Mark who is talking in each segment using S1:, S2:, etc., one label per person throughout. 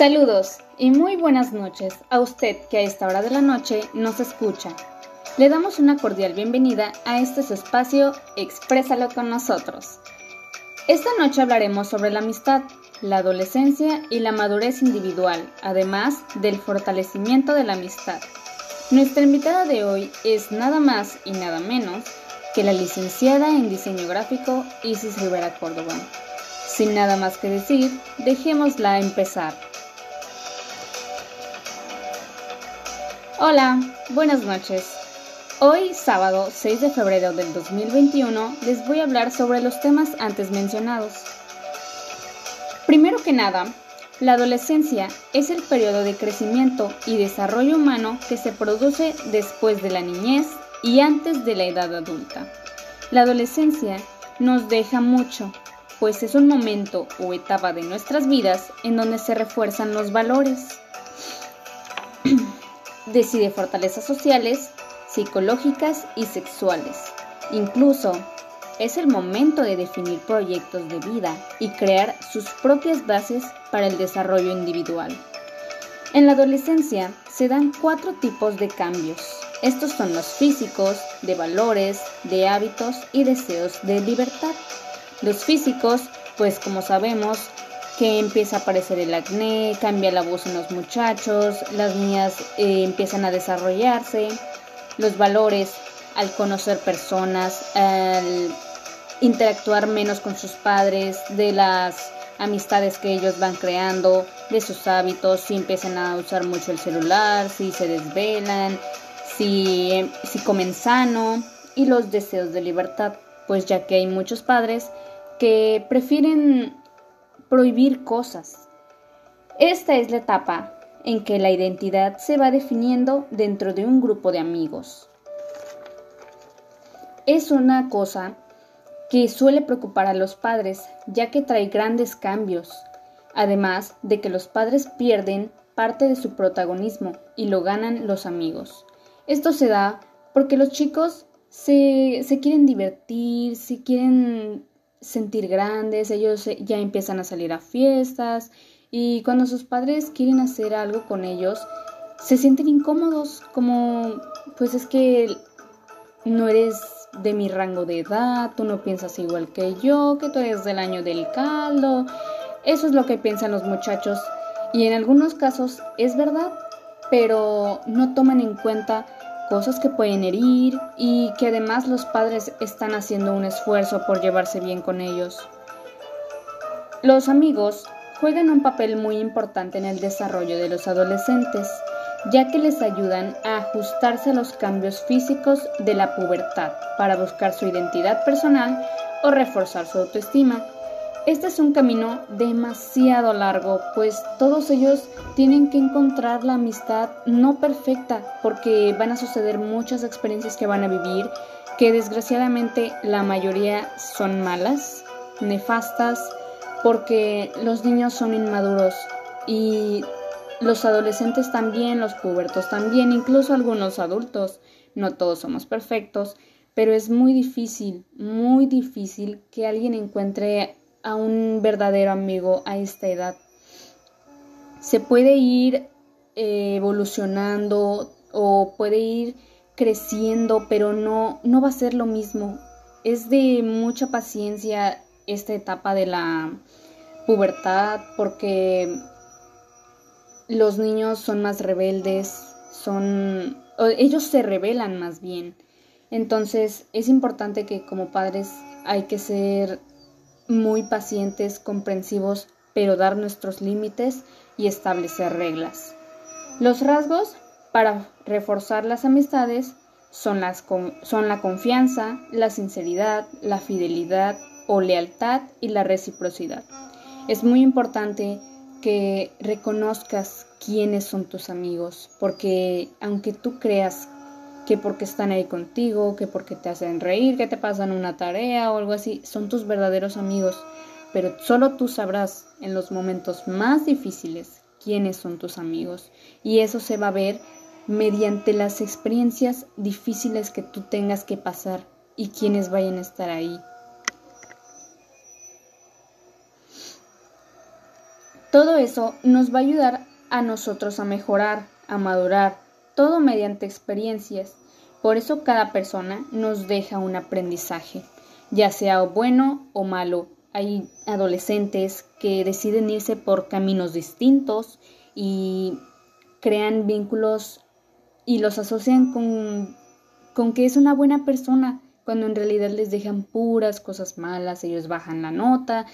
S1: Saludos y muy buenas noches a usted que a esta hora de la noche nos escucha. Le damos una cordial bienvenida a este su espacio Exprésalo con nosotros. Esta noche hablaremos sobre la amistad, la adolescencia y la madurez individual, además del fortalecimiento de la amistad. Nuestra invitada de hoy es nada más y nada menos que la licenciada en diseño gráfico Isis Rivera Córdoba. Sin nada más que decir, dejémosla empezar. Hola, buenas noches. Hoy, sábado 6 de febrero del 2021, les voy a hablar sobre los temas antes mencionados. Primero que nada, la adolescencia es el periodo de crecimiento y desarrollo humano que se produce después de la niñez y antes de la edad adulta. La adolescencia nos deja mucho, pues es un momento o etapa de nuestras vidas en donde se refuerzan los valores. Decide fortalezas sociales, psicológicas y sexuales. Incluso es el momento de definir proyectos de vida y crear sus propias bases para el desarrollo individual. En la adolescencia se dan cuatro tipos de cambios. Estos son los físicos, de valores, de hábitos y deseos de libertad. Los físicos, pues como sabemos, que empieza a aparecer el acné, cambia la voz en los muchachos, las niñas eh, empiezan a desarrollarse, los valores al conocer personas, al interactuar menos con sus padres, de las amistades que ellos van creando, de sus hábitos, si empiezan a usar mucho el celular, si se desvelan, si, si comen sano y los deseos de libertad, pues ya que hay muchos padres que prefieren prohibir cosas. Esta es la etapa en que la identidad se va definiendo dentro de un grupo de amigos. Es una cosa que suele preocupar a los padres, ya que trae grandes cambios, además de que los padres pierden parte de su protagonismo y lo ganan los amigos. Esto se da porque los chicos se, se quieren divertir, se quieren sentir grandes, ellos ya empiezan a salir a fiestas y cuando sus padres quieren hacer algo con ellos, se sienten incómodos, como pues es que no eres de mi rango de edad, tú no piensas igual que yo, que tú eres del año del caldo. Eso es lo que piensan los muchachos y en algunos casos es verdad, pero no toman en cuenta cosas que pueden herir y que además los padres están haciendo un esfuerzo por llevarse bien con ellos. Los amigos juegan un papel muy importante en el desarrollo de los adolescentes, ya que les ayudan a ajustarse a los cambios físicos de la pubertad para buscar su identidad personal o reforzar su autoestima. Este es un camino demasiado largo, pues todos ellos tienen que encontrar la amistad no perfecta, porque van a suceder muchas experiencias que van a vivir, que desgraciadamente la mayoría son malas, nefastas, porque los niños son inmaduros y los adolescentes también, los pubertos también, incluso algunos adultos, no todos somos perfectos, pero es muy difícil, muy difícil que alguien encuentre a un verdadero amigo a esta edad. Se puede ir eh, evolucionando o puede ir creciendo, pero no, no va a ser lo mismo. Es de mucha paciencia esta etapa de la pubertad porque los niños son más rebeldes, son ellos se rebelan más bien. Entonces es importante que como padres hay que ser muy pacientes, comprensivos, pero dar nuestros límites y establecer reglas. Los rasgos para reforzar las amistades son, las, son la confianza, la sinceridad, la fidelidad o lealtad y la reciprocidad. Es muy importante que reconozcas quiénes son tus amigos, porque aunque tú creas que porque están ahí contigo, que porque te hacen reír, que te pasan una tarea o algo así, son tus verdaderos amigos, pero solo tú sabrás en los momentos más difíciles quiénes son tus amigos. Y eso se va a ver mediante las experiencias difíciles que tú tengas que pasar y quienes vayan a estar ahí. Todo eso nos va a ayudar a nosotros a mejorar, a madurar, todo mediante experiencias. Por eso cada persona nos deja un aprendizaje, ya sea bueno o malo. Hay adolescentes que deciden irse por caminos distintos y crean vínculos y los asocian con, con que es una buena persona, cuando en realidad les dejan puras cosas malas, ellos bajan la nota.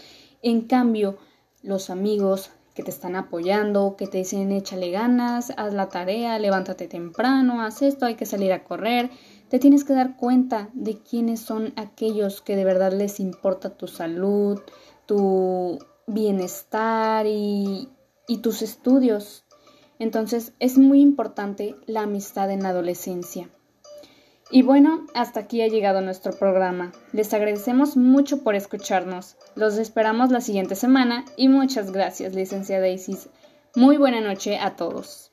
S1: En cambio, los amigos que te están apoyando, que te dicen échale ganas, haz la tarea, levántate temprano, haz esto, hay que salir a correr, te tienes que dar cuenta de quiénes son aquellos que de verdad les importa tu salud, tu bienestar y, y tus estudios. Entonces es muy importante la amistad en la adolescencia. Y bueno, hasta aquí ha llegado nuestro programa. Les agradecemos mucho por escucharnos. Los esperamos la siguiente semana y muchas gracias, licenciada Isis. Muy buena noche a todos.